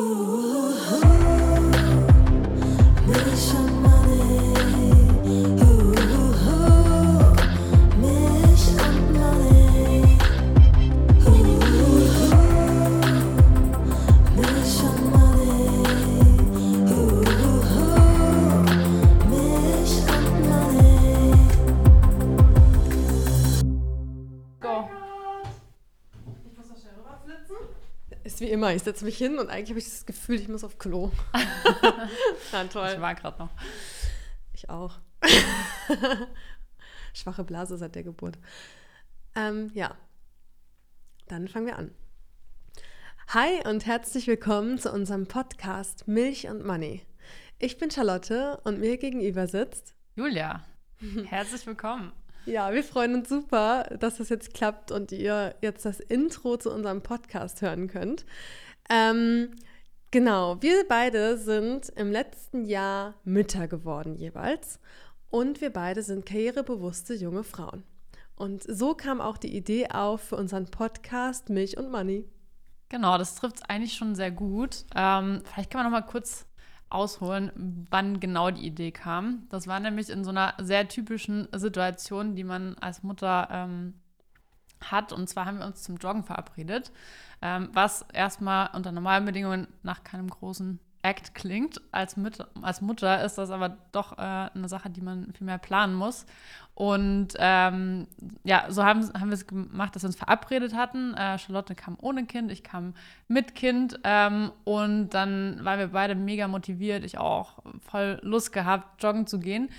Ooh. Immer. Ich setze mich hin und eigentlich habe ich das Gefühl, ich muss auf Klo. Na toll. Ich war gerade noch. Ich auch. Schwache Blase seit der Geburt. Ähm, ja, dann fangen wir an. Hi und herzlich willkommen zu unserem Podcast Milch und Money. Ich bin Charlotte und mir gegenüber sitzt Julia. Herzlich willkommen. Ja, wir freuen uns super, dass das jetzt klappt und ihr jetzt das Intro zu unserem Podcast hören könnt. Ähm, genau, wir beide sind im letzten Jahr Mütter geworden jeweils und wir beide sind karrierebewusste junge Frauen. Und so kam auch die Idee auf für unseren Podcast Milch und Money. Genau, das trifft es eigentlich schon sehr gut. Ähm, vielleicht kann man noch mal kurz ausholen, wann genau die Idee kam. Das war nämlich in so einer sehr typischen Situation, die man als Mutter ähm, hat. Und zwar haben wir uns zum Joggen verabredet, ähm, was erstmal unter normalen Bedingungen nach keinem großen Act klingt. Als, Mütter, als Mutter ist das aber doch äh, eine Sache, die man viel mehr planen muss. Und ähm, ja, so haben, haben wir es gemacht, dass wir uns verabredet hatten. Äh, Charlotte kam ohne Kind, ich kam mit Kind. Ähm, und dann waren wir beide mega motiviert. Ich auch voll Lust gehabt, joggen zu gehen.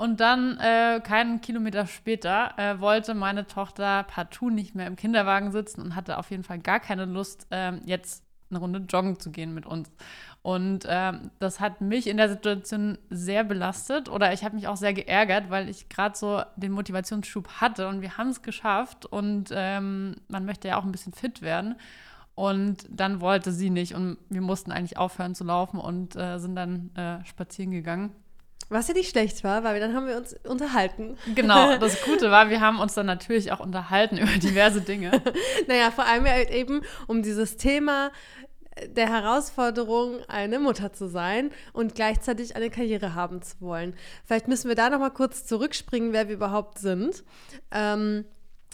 Und dann, äh, keinen Kilometer später, äh, wollte meine Tochter partout nicht mehr im Kinderwagen sitzen und hatte auf jeden Fall gar keine Lust, äh, jetzt eine Runde joggen zu gehen mit uns. Und ähm, das hat mich in der Situation sehr belastet oder ich habe mich auch sehr geärgert, weil ich gerade so den Motivationsschub hatte und wir haben es geschafft und ähm, man möchte ja auch ein bisschen fit werden. Und dann wollte sie nicht und wir mussten eigentlich aufhören zu laufen und äh, sind dann äh, spazieren gegangen. Was ja nicht schlecht war, weil dann haben wir uns unterhalten. Genau, das Gute war, wir haben uns dann natürlich auch unterhalten über diverse Dinge. naja, vor allem halt eben um dieses Thema der Herausforderung, eine Mutter zu sein und gleichzeitig eine Karriere haben zu wollen. Vielleicht müssen wir da noch mal kurz zurückspringen, wer wir überhaupt sind. Ähm,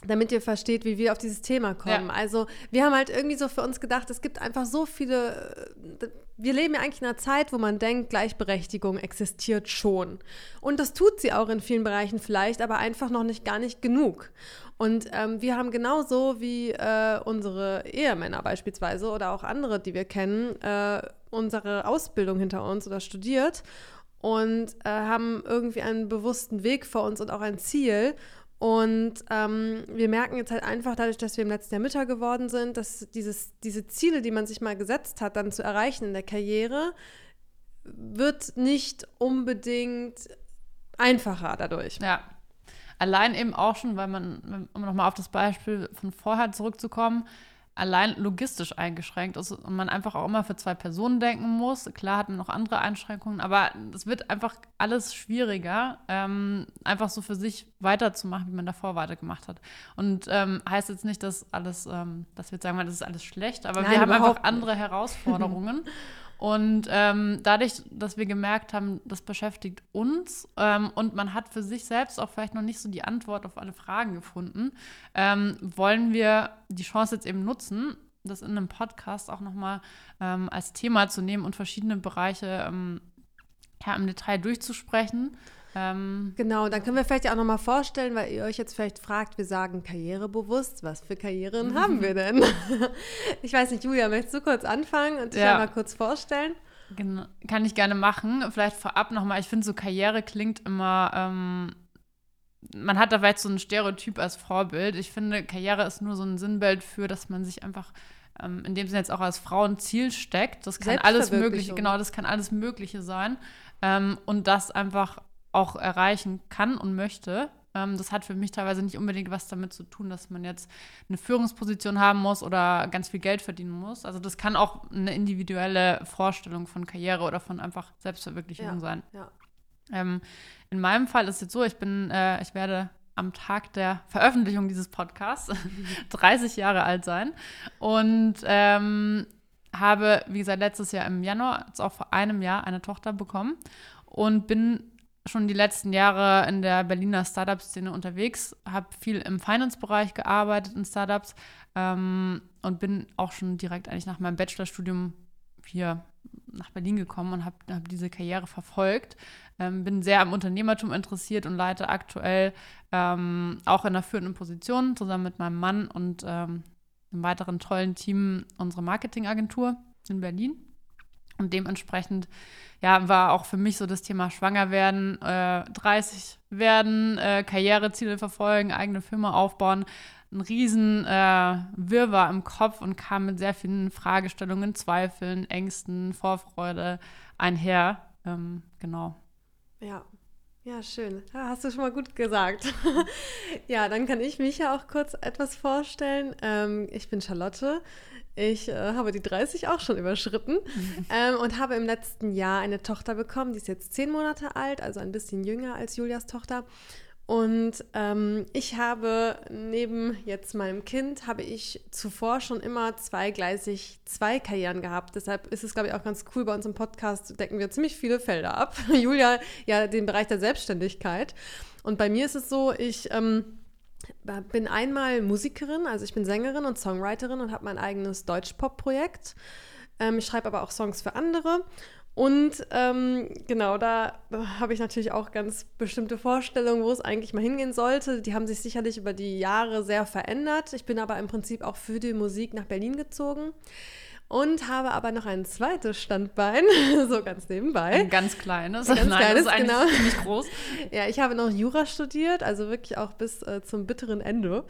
damit ihr versteht, wie wir auf dieses Thema kommen. Ja. Also wir haben halt irgendwie so für uns gedacht, es gibt einfach so viele, äh, wir leben ja eigentlich in einer Zeit, wo man denkt, Gleichberechtigung existiert schon. Und das tut sie auch in vielen Bereichen vielleicht, aber einfach noch nicht gar nicht genug. Und ähm, wir haben genauso wie äh, unsere Ehemänner beispielsweise oder auch andere, die wir kennen, äh, unsere Ausbildung hinter uns oder studiert und äh, haben irgendwie einen bewussten Weg vor uns und auch ein Ziel. Und ähm, wir merken jetzt halt einfach dadurch, dass wir im letzten Jahr Mütter geworden sind, dass dieses, diese Ziele, die man sich mal gesetzt hat, dann zu erreichen in der Karriere, wird nicht unbedingt einfacher dadurch. Ja, Allein eben auch schon, weil man, um nochmal auf das Beispiel von vorher zurückzukommen, allein logistisch eingeschränkt ist und man einfach auch immer für zwei Personen denken muss. Klar hat man noch andere Einschränkungen, aber es wird einfach alles schwieriger, ähm, einfach so für sich weiterzumachen, wie man davor weitergemacht hat. Und ähm, heißt jetzt nicht, dass alles, ähm, dass wir jetzt sagen, das ist alles schlecht, aber Nein, wir haben einfach andere Herausforderungen. Und ähm, dadurch, dass wir gemerkt haben, das beschäftigt uns ähm, und man hat für sich selbst auch vielleicht noch nicht so die Antwort auf alle Fragen gefunden, ähm, wollen wir die Chance jetzt eben nutzen, das in einem Podcast auch nochmal ähm, als Thema zu nehmen und verschiedene Bereiche ähm, ja, im Detail durchzusprechen. Ähm, genau, dann können wir vielleicht auch nochmal vorstellen, weil ihr euch jetzt vielleicht fragt, wir sagen karrierebewusst, was für Karrieren haben wir denn? ich weiß nicht, Julia, möchtest du kurz anfangen und dich ja. einmal kurz vorstellen? Genau, kann ich gerne machen. Vielleicht vorab nochmal, ich finde so Karriere klingt immer, ähm, man hat da vielleicht so ein Stereotyp als Vorbild. Ich finde, Karriere ist nur so ein Sinnbild für, dass man sich einfach ähm, in dem Sinne jetzt auch als Frau ein Ziel steckt. Das kann alles Mögliche, genau, das kann alles Mögliche sein. Ähm, und das einfach auch erreichen kann und möchte. Ähm, das hat für mich teilweise nicht unbedingt was damit zu tun, dass man jetzt eine Führungsposition haben muss oder ganz viel Geld verdienen muss. Also das kann auch eine individuelle Vorstellung von Karriere oder von einfach Selbstverwirklichung ja, sein. Ja. Ähm, in meinem Fall ist es jetzt so, ich bin, äh, ich werde am Tag der Veröffentlichung dieses Podcasts 30 Jahre alt sein und ähm, habe, wie gesagt, letztes Jahr im Januar, jetzt auch vor einem Jahr, eine Tochter bekommen und bin schon die letzten Jahre in der Berliner Startup-Szene unterwegs, habe viel im Finance-Bereich gearbeitet in Startups ähm, und bin auch schon direkt eigentlich nach meinem Bachelorstudium hier nach Berlin gekommen und habe hab diese Karriere verfolgt. Ähm, bin sehr am Unternehmertum interessiert und leite aktuell ähm, auch in einer führenden Position zusammen mit meinem Mann und ähm, einem weiteren tollen Team unsere Marketingagentur in Berlin. Und dementsprechend ja, war auch für mich so das Thema Schwanger werden, äh, 30 werden, äh, Karriereziele verfolgen, eigene Firma aufbauen, ein riesen äh, Wirrwarr im Kopf und kam mit sehr vielen Fragestellungen, Zweifeln, Ängsten, Vorfreude einher. Ähm, genau. Ja, ja, schön. Ja, hast du schon mal gut gesagt. ja, dann kann ich mich ja auch kurz etwas vorstellen. Ähm, ich bin Charlotte. Ich äh, habe die 30 auch schon überschritten ähm, und habe im letzten Jahr eine Tochter bekommen. Die ist jetzt zehn Monate alt, also ein bisschen jünger als Julias Tochter. Und ähm, ich habe neben jetzt meinem Kind, habe ich zuvor schon immer zweigleisig zwei Karrieren gehabt. Deshalb ist es, glaube ich, auch ganz cool. Bei uns im Podcast decken wir ziemlich viele Felder ab. Julia, ja, den Bereich der Selbstständigkeit. Und bei mir ist es so, ich ähm, bin einmal Musikerin, also ich bin Sängerin und Songwriterin und habe mein eigenes Deutsch-Pop-Projekt. Ähm, ich schreibe aber auch Songs für andere und ähm, genau, da habe ich natürlich auch ganz bestimmte Vorstellungen, wo es eigentlich mal hingehen sollte. Die haben sich sicherlich über die Jahre sehr verändert. Ich bin aber im Prinzip auch für die Musik nach Berlin gezogen und habe aber noch ein zweites Standbein, so ganz nebenbei. Ein ganz kleines. Ein ganz Nein, kleines, das ist genau. ziemlich groß. Ja, ich habe noch Jura studiert, also wirklich auch bis äh, zum bitteren Ende.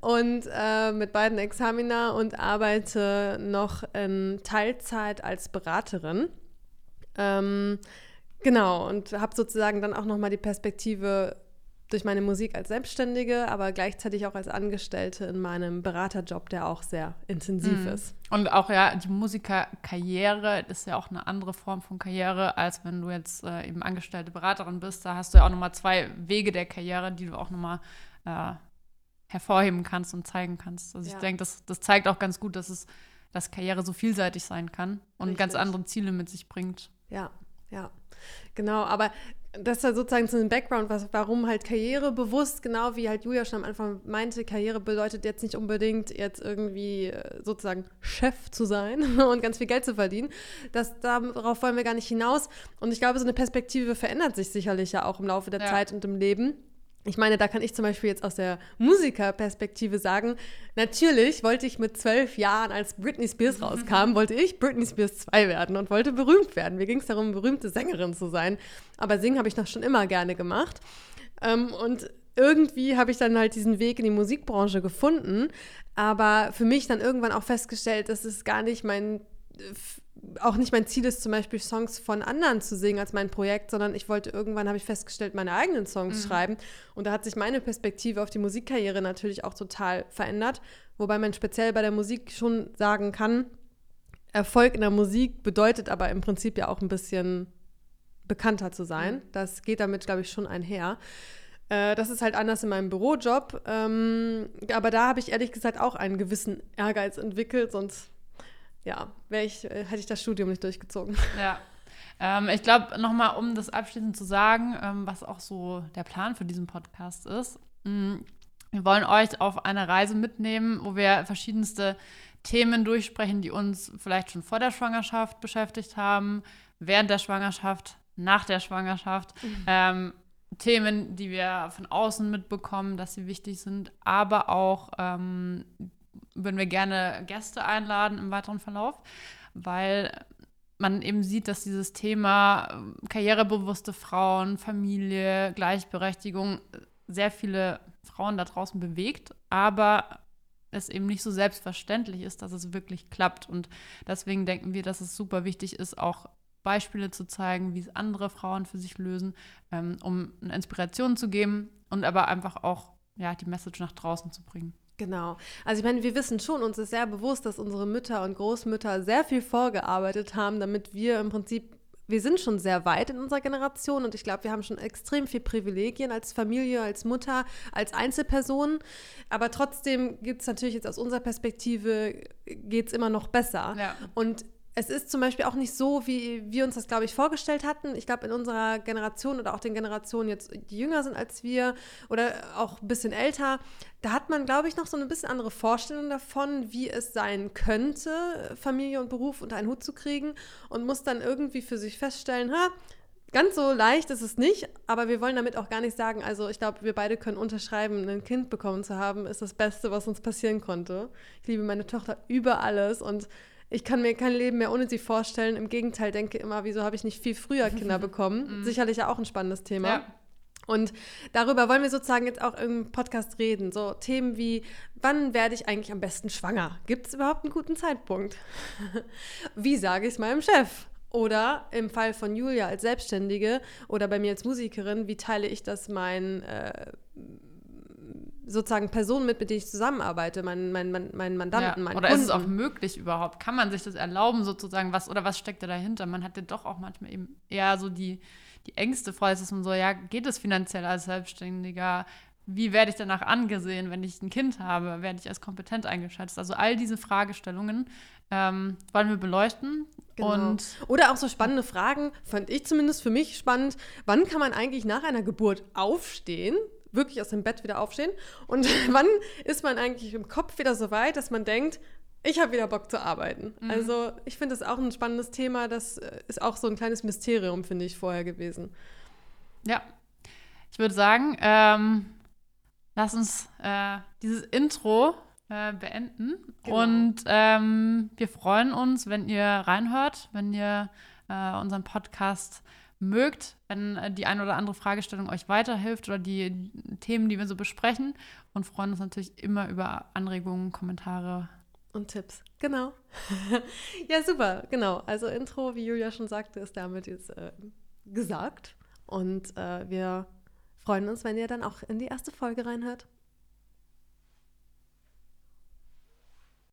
Und äh, mit beiden Examina und arbeite noch in Teilzeit als Beraterin. Ähm, genau, und habe sozusagen dann auch nochmal die Perspektive durch meine Musik als Selbstständige, aber gleichzeitig auch als Angestellte in meinem Beraterjob, der auch sehr intensiv mhm. ist. Und auch ja, die Musikerkarriere ist ja auch eine andere Form von Karriere, als wenn du jetzt äh, eben angestellte Beraterin bist. Da hast du ja auch nochmal zwei Wege der Karriere, die du auch nochmal äh, hervorheben kannst und zeigen kannst. Also ja. ich denke, das, das zeigt auch ganz gut, dass es dass Karriere so vielseitig sein kann und Richtig. ganz andere Ziele mit sich bringt. Ja, ja, genau. Aber das ist ja sozusagen so ein Background, was, warum halt Karriere bewusst, genau wie halt Julia schon am Anfang meinte, Karriere bedeutet jetzt nicht unbedingt jetzt irgendwie äh, sozusagen Chef zu sein und ganz viel Geld zu verdienen. Das, darauf wollen wir gar nicht hinaus. Und ich glaube, so eine Perspektive verändert sich sicherlich ja auch im Laufe der ja. Zeit und im Leben. Ich meine, da kann ich zum Beispiel jetzt aus der Musikerperspektive sagen, natürlich wollte ich mit zwölf Jahren, als Britney Spears rauskam, wollte ich Britney Spears 2 werden und wollte berühmt werden. Mir ging es darum, berühmte Sängerin zu sein. Aber singen habe ich noch schon immer gerne gemacht. Ähm, und irgendwie habe ich dann halt diesen Weg in die Musikbranche gefunden, aber für mich dann irgendwann auch festgestellt, dass es gar nicht mein auch nicht mein Ziel ist, zum Beispiel Songs von anderen zu singen als mein Projekt, sondern ich wollte irgendwann, habe ich festgestellt, meine eigenen Songs mhm. schreiben. Und da hat sich meine Perspektive auf die Musikkarriere natürlich auch total verändert. Wobei man speziell bei der Musik schon sagen kann, Erfolg in der Musik bedeutet aber im Prinzip ja auch ein bisschen bekannter zu sein. Mhm. Das geht damit, glaube ich, schon einher. Äh, das ist halt anders in meinem Bürojob. Ähm, aber da habe ich ehrlich gesagt auch einen gewissen Ehrgeiz entwickelt, sonst ja, ich, äh, hätte ich das Studium nicht durchgezogen. Ja. Ähm, ich glaube, nochmal, um das abschließend zu sagen, ähm, was auch so der Plan für diesen Podcast ist. Mh, mm, wir wollen euch auf eine Reise mitnehmen, wo wir verschiedenste Themen durchsprechen, die uns vielleicht schon vor der Schwangerschaft beschäftigt haben, während der Schwangerschaft, nach der Schwangerschaft. Mhm. Ähm, Themen, die wir von außen mitbekommen, dass sie wichtig sind, aber auch ähm, würden wir gerne Gäste einladen im weiteren Verlauf, weil man eben sieht, dass dieses Thema äh, karrierebewusste Frauen, Familie, Gleichberechtigung sehr viele Frauen da draußen bewegt, aber es eben nicht so selbstverständlich ist, dass es wirklich klappt. Und deswegen denken wir, dass es super wichtig ist, auch Beispiele zu zeigen, wie es andere Frauen für sich lösen, ähm, um eine Inspiration zu geben und aber einfach auch ja, die Message nach draußen zu bringen. Genau. Also ich meine, wir wissen schon, uns ist sehr bewusst, dass unsere Mütter und Großmütter sehr viel vorgearbeitet haben, damit wir im Prinzip, wir sind schon sehr weit in unserer Generation und ich glaube, wir haben schon extrem viel Privilegien als Familie, als Mutter, als Einzelperson. Aber trotzdem gibt es natürlich jetzt aus unserer Perspektive, geht es immer noch besser. Ja. Und es ist zum Beispiel auch nicht so, wie wir uns das, glaube ich, vorgestellt hatten. Ich glaube, in unserer Generation oder auch den Generationen jetzt, die jünger sind als wir oder auch ein bisschen älter, da hat man, glaube ich, noch so eine bisschen andere Vorstellung davon, wie es sein könnte, Familie und Beruf unter einen Hut zu kriegen und muss dann irgendwie für sich feststellen, ha, ganz so leicht ist es nicht, aber wir wollen damit auch gar nicht sagen, also ich glaube, wir beide können unterschreiben, ein Kind bekommen zu haben, ist das Beste, was uns passieren konnte. Ich liebe meine Tochter über alles und ich kann mir kein Leben mehr ohne sie vorstellen. Im Gegenteil, denke immer, wieso habe ich nicht viel früher Kinder bekommen? Mhm. Sicherlich ja auch ein spannendes Thema. Ja. Und darüber wollen wir sozusagen jetzt auch im Podcast reden. So Themen wie, wann werde ich eigentlich am besten schwanger? Gibt es überhaupt einen guten Zeitpunkt? wie sage ich es meinem Chef? Oder im Fall von Julia als Selbstständige oder bei mir als Musikerin, wie teile ich das meinen äh, sozusagen Personen mit, mit denen ich zusammenarbeite, meinen mein, mein, mein Mandanten, ja. meinen Oder Kunden. ist es auch möglich überhaupt? Kann man sich das erlauben sozusagen? Was, oder was steckt da dahinter? Man hat ja doch auch manchmal eben eher so die, die Ängste vor, dass man so, ja, geht es finanziell als Selbstständiger? Wie werde ich danach angesehen, wenn ich ein Kind habe? Werde ich als kompetent eingeschätzt? Also all diese Fragestellungen ähm, wollen wir beleuchten. Genau. Und Oder auch so spannende Fragen, fand ich zumindest für mich spannend. Wann kann man eigentlich nach einer Geburt aufstehen? Wirklich aus dem Bett wieder aufstehen? Und wann ist man eigentlich im Kopf wieder so weit, dass man denkt, ich habe wieder Bock zu arbeiten. Mhm. Also ich finde das auch ein spannendes Thema. Das äh, ist auch so ein kleines Mysterium, finde ich, vorher gewesen. Ja, ich würde sagen, ähm, lass uns äh, dieses Intro äh, beenden. Genau. Und ähm, wir freuen uns, wenn ihr reinhört, wenn ihr äh, unseren Podcast mögt, wenn äh, die eine oder andere Fragestellung euch weiterhilft oder die Themen, die wir so besprechen. Und freuen uns natürlich immer über Anregungen, Kommentare. Und Tipps, genau. ja, super, genau. Also Intro, wie Julia schon sagte, ist damit jetzt äh, gesagt. Und äh, wir freuen uns, wenn ihr dann auch in die erste Folge reinhört.